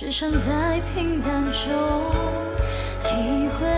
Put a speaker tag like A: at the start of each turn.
A: 只想在平淡中体会